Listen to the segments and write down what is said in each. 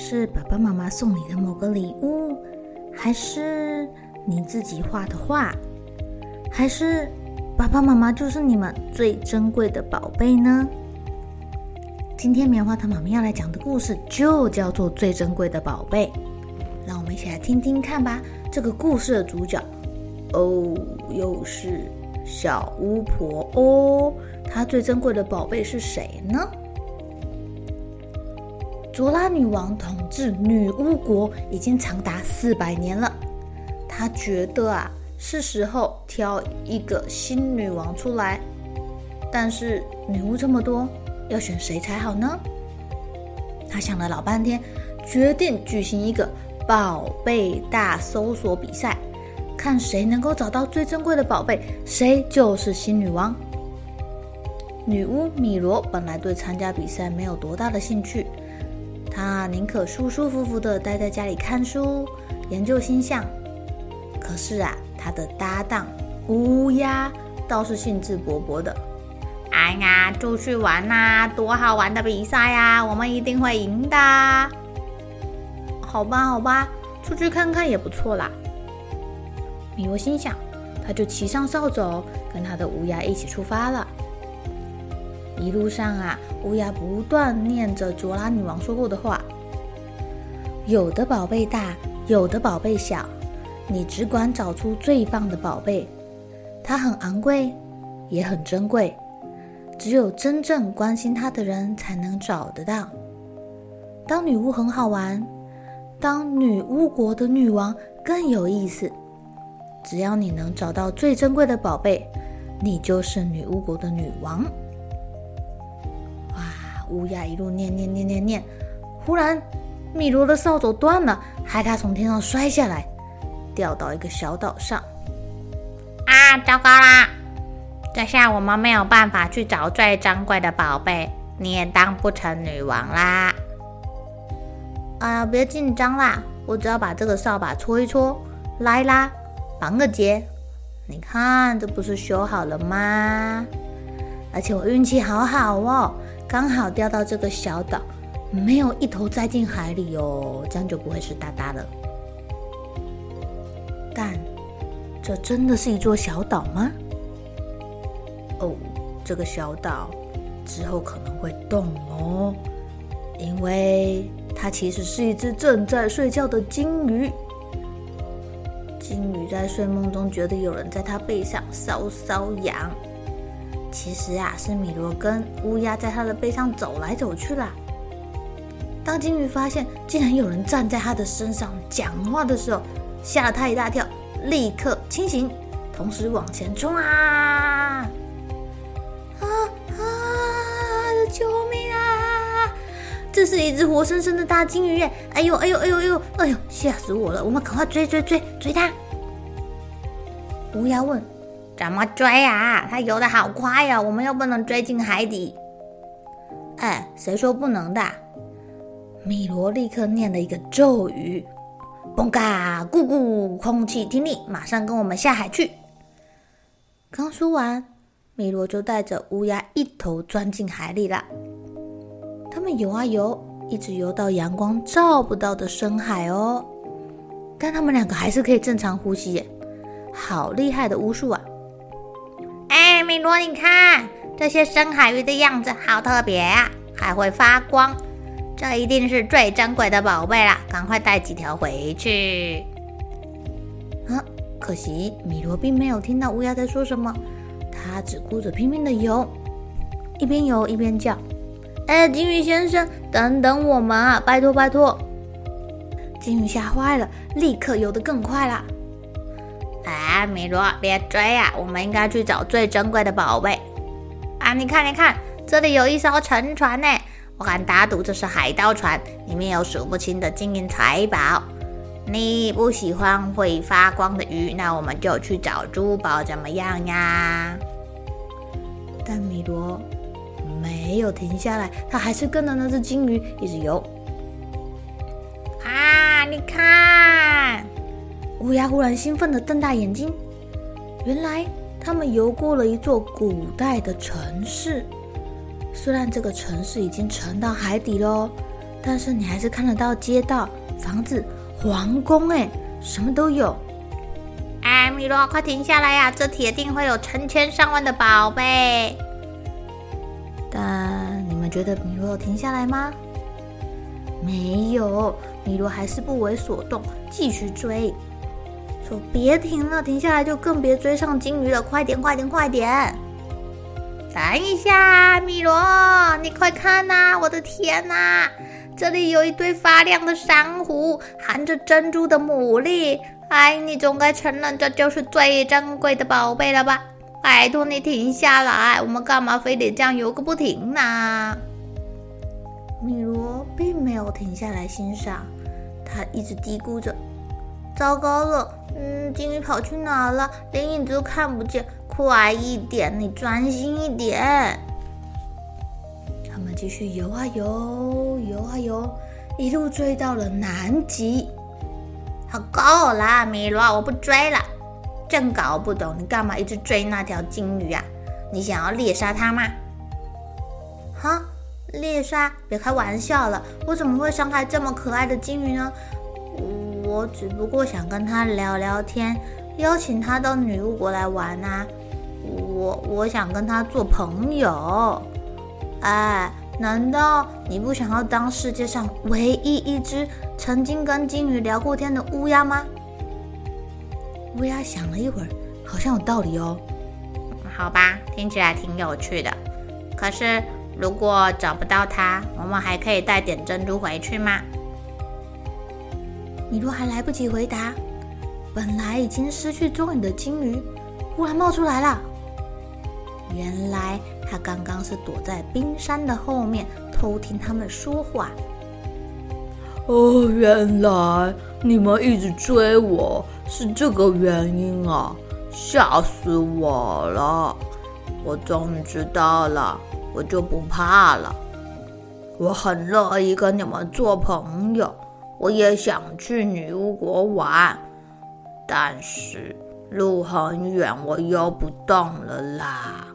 是爸爸妈妈送你的某个礼物，还是你自己画的画，还是爸爸妈妈就是你们最珍贵的宝贝呢？今天棉花糖妈妈要来讲的故事就叫做《最珍贵的宝贝》，让我们一起来听听看吧。这个故事的主角，哦，又是小巫婆哦，她最珍贵的宝贝是谁呢？卓拉女王统治女巫国已经长达四百年了，她觉得啊，是时候挑一个新女王出来。但是女巫这么多，要选谁才好呢？她想了老半天，决定举行一个宝贝大搜索比赛，看谁能够找到最珍贵的宝贝，谁就是新女王。女巫米罗本来对参加比赛没有多大的兴趣。他宁可舒舒服服地待在家里看书、研究星象。可是啊，他的搭档乌鸦倒是兴致勃勃的。哎呀，出去玩呐，多好玩的比赛呀！我们一定会赢的。好吧，好吧，出去看看也不错啦。米罗心想，他就骑上扫帚，跟他的乌鸦一起出发了。一路上啊，乌鸦不断念着卓拉女王说过的话：“有的宝贝大，有的宝贝小，你只管找出最棒的宝贝。它很昂贵，也很珍贵，只有真正关心它的人才能找得到。当女巫很好玩，当女巫国的女王更有意思。只要你能找到最珍贵的宝贝，你就是女巫国的女王。”乌鸦一路念念念念念，忽然米罗的扫帚断了，害他从天上摔下来，掉到一个小岛上。啊，糟糕啦！这下我们没有办法去找最珍贵的宝贝，你也当不成女王啦！哎呀，别紧张啦，我只要把这个扫把搓一搓，拉一拉，绑个结，你看这不是修好了吗？而且我运气好好哦。刚好掉到这个小岛，没有一头栽进海里哦，这样就不会是哒哒了。但这真的是一座小岛吗？哦，这个小岛之后可能会动哦，因为它其实是一只正在睡觉的金鱼。金鱼在睡梦中觉得有人在它背上搔搔痒。其实啊，是米罗跟乌鸦在他的背上走来走去啦。当金鱼发现竟然有人站在他的身上讲话的时候，吓了他一大跳，立刻清醒，同时往前冲啊！啊啊！救命啊！这是一只活生生的大金鱼耶！哎呦哎呦哎呦哎呦哎呦！吓死我了！我们赶快追追追追它！乌鸦问。怎么追啊？它游得好快呀，我们又不能追进海底。哎，谁说不能的？米罗立刻念了一个咒语：“嘣嘎咕咕，空气听力，马上跟我们下海去。”刚说完，米罗就带着乌鸦一头钻进海里了。他们游啊游，一直游到阳光照不到的深海哦。但他们两个还是可以正常呼吸耶，好厉害的巫术啊！米罗，你看这些深海鱼的样子好特别啊，还会发光，这一定是最珍贵的宝贝啦！赶快带几条回去。啊，可惜米罗并没有听到乌鸦在说什么，他只顾着拼命的游，一边游一边叫：“哎，金鱼先生，等等我们啊！拜托拜托！”金鱼吓坏了，立刻游得更快啦。哎，米罗，别追啊！我们应该去找最珍贵的宝贝。啊，你看，你看，这里有一艘沉船呢。我敢打赌这是海盗船，里面有数不清的金银财宝。你不喜欢会发光的鱼，那我们就去找珠宝，怎么样呀？但米罗没有停下来，他还是跟着那只金鱼一直游。啊，你看！乌鸦忽然兴奋地瞪大眼睛，原来他们游过了一座古代的城市。虽然这个城市已经沉到海底喽，但是你还是看得到街道、房子、皇宫，哎，什么都有。哎，米罗，快停下来呀！这铁定会有成千上万的宝贝。但你们觉得米罗有停下来吗？没有，米罗还是不为所动，继续追。说别停了，停下来就更别追上金鱼了。快点，快点，快点！等一下，米罗，你快看呐！我的天呐，这里有一堆发亮的珊瑚，含着珍珠的牡蛎。哎，你总该承认这就是最珍贵的宝贝了吧？拜托你停下来，我们干嘛非得这样游个不停呢？米罗并没有停下来欣赏，他一直嘀咕着：“糟糕了，嗯，金鱼跑去哪了？连影子都看不见。”快一点，你专心一点。他们继续游啊游，游啊游，一路追到了南极。好，够了，米罗，我不追了。真搞不懂，你干嘛一直追那条金鱼啊？你想要猎杀它吗？哈，猎杀？别开玩笑了，我怎么会伤害这么可爱的金鱼呢？我只不过想跟他聊聊天，邀请他到女巫国来玩啊。我我想跟他做朋友，哎，难道你不想要当世界上唯一一只曾经跟金鱼聊过天的乌鸦吗？乌鸦想了一会儿，好像有道理哦。好吧，听起来挺有趣的。可是如果找不到他，我们还可以带点珍珠回去吗？米罗还来不及回答，本来已经失去踪影的金鱼忽然冒出来了。原来他刚刚是躲在冰山的后面偷听他们说话。哦，原来你们一直追我是这个原因啊！吓死我了！我终于知道了，我就不怕了。我很乐意跟你们做朋友，我也想去女巫国玩，但是路很远，我游不动了啦。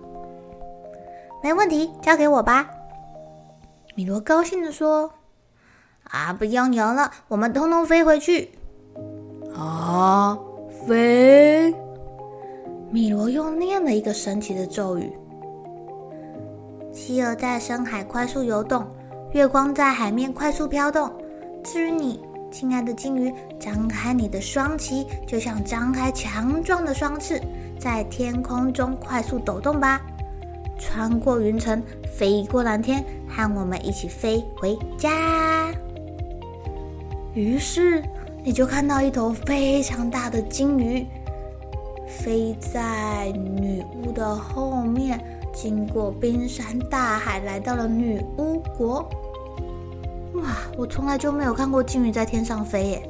没问题，交给我吧。米罗高兴地说：“啊，不用游了，我们通通飞回去。”啊，飞！米罗又念了一个神奇的咒语。企鹅在深海快速游动，月光在海面快速飘动。至于你，亲爱的金鱼，张开你的双鳍，就像张开强壮的双翅，在天空中快速抖动吧。穿过云层，飞过蓝天，和我们一起飞回家。于是，你就看到一头非常大的金鱼，飞在女巫的后面，经过冰山大海，来到了女巫国。哇，我从来就没有看过金鱼在天上飞耶！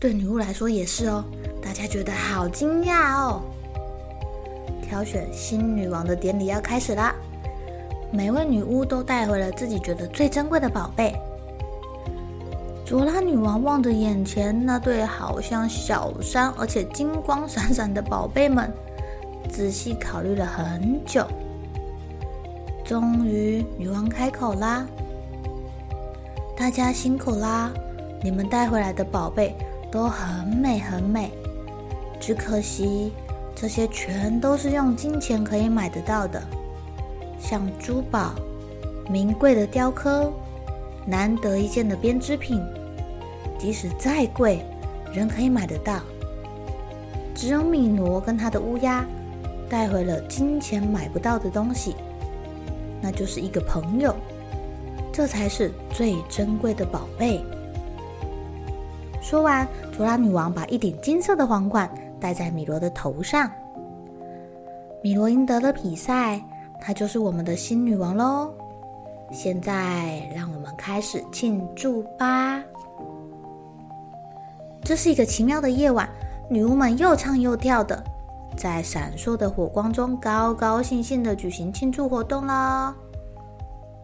对女巫来说也是哦，大家觉得好惊讶哦。挑选新女王的典礼要开始啦！每位女巫都带回了自己觉得最珍贵的宝贝。卓拉女王望着眼前那对好像小山而且金光闪闪的宝贝们，仔细考虑了很久。终于，女王开口啦：“大家辛苦啦！你们带回来的宝贝都很美很美，只可惜……”这些全都是用金钱可以买得到的，像珠宝、名贵的雕刻、难得一见的编织品，即使再贵，仍可以买得到。只有米诺跟他的乌鸦带回了金钱买不到的东西，那就是一个朋友，这才是最珍贵的宝贝。说完，卓拉女王把一顶金色的皇冠戴在米罗的头上。米罗赢得了比赛，她就是我们的新女王喽。现在，让我们开始庆祝吧！这是一个奇妙的夜晚，女巫们又唱又跳的，在闪烁的火光中高高兴兴的举行庆祝活动啦。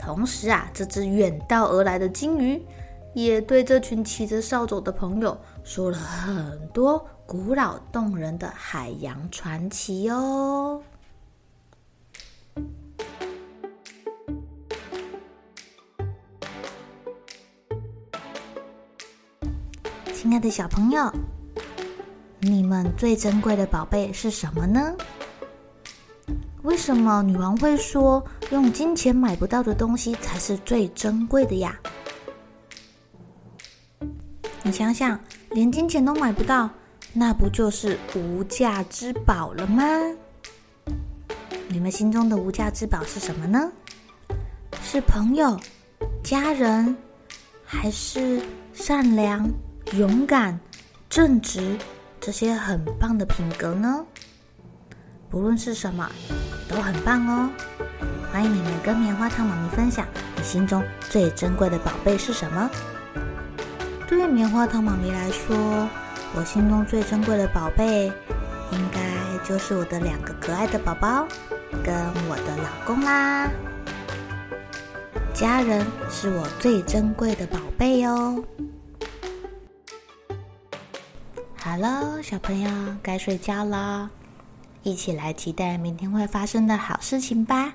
同时啊，这只远道而来的鲸鱼。也对这群骑着扫帚的朋友说了很多古老动人的海洋传奇哦。亲爱的小朋友，你们最珍贵的宝贝是什么呢？为什么女王会说用金钱买不到的东西才是最珍贵的呀？你想想，连金钱都买不到，那不就是无价之宝了吗？你们心中的无价之宝是什么呢？是朋友、家人，还是善良、勇敢、正直这些很棒的品格呢？不论是什么，都很棒哦。欢迎你们跟棉花糖妈咪分享，你心中最珍贵的宝贝是什么？对于棉花糖妈咪来说，我心中最珍贵的宝贝，应该就是我的两个可爱的宝宝，跟我的老公啦。家人是我最珍贵的宝贝哦。好了，小朋友该睡觉了，一起来期待明天会发生的好事情吧。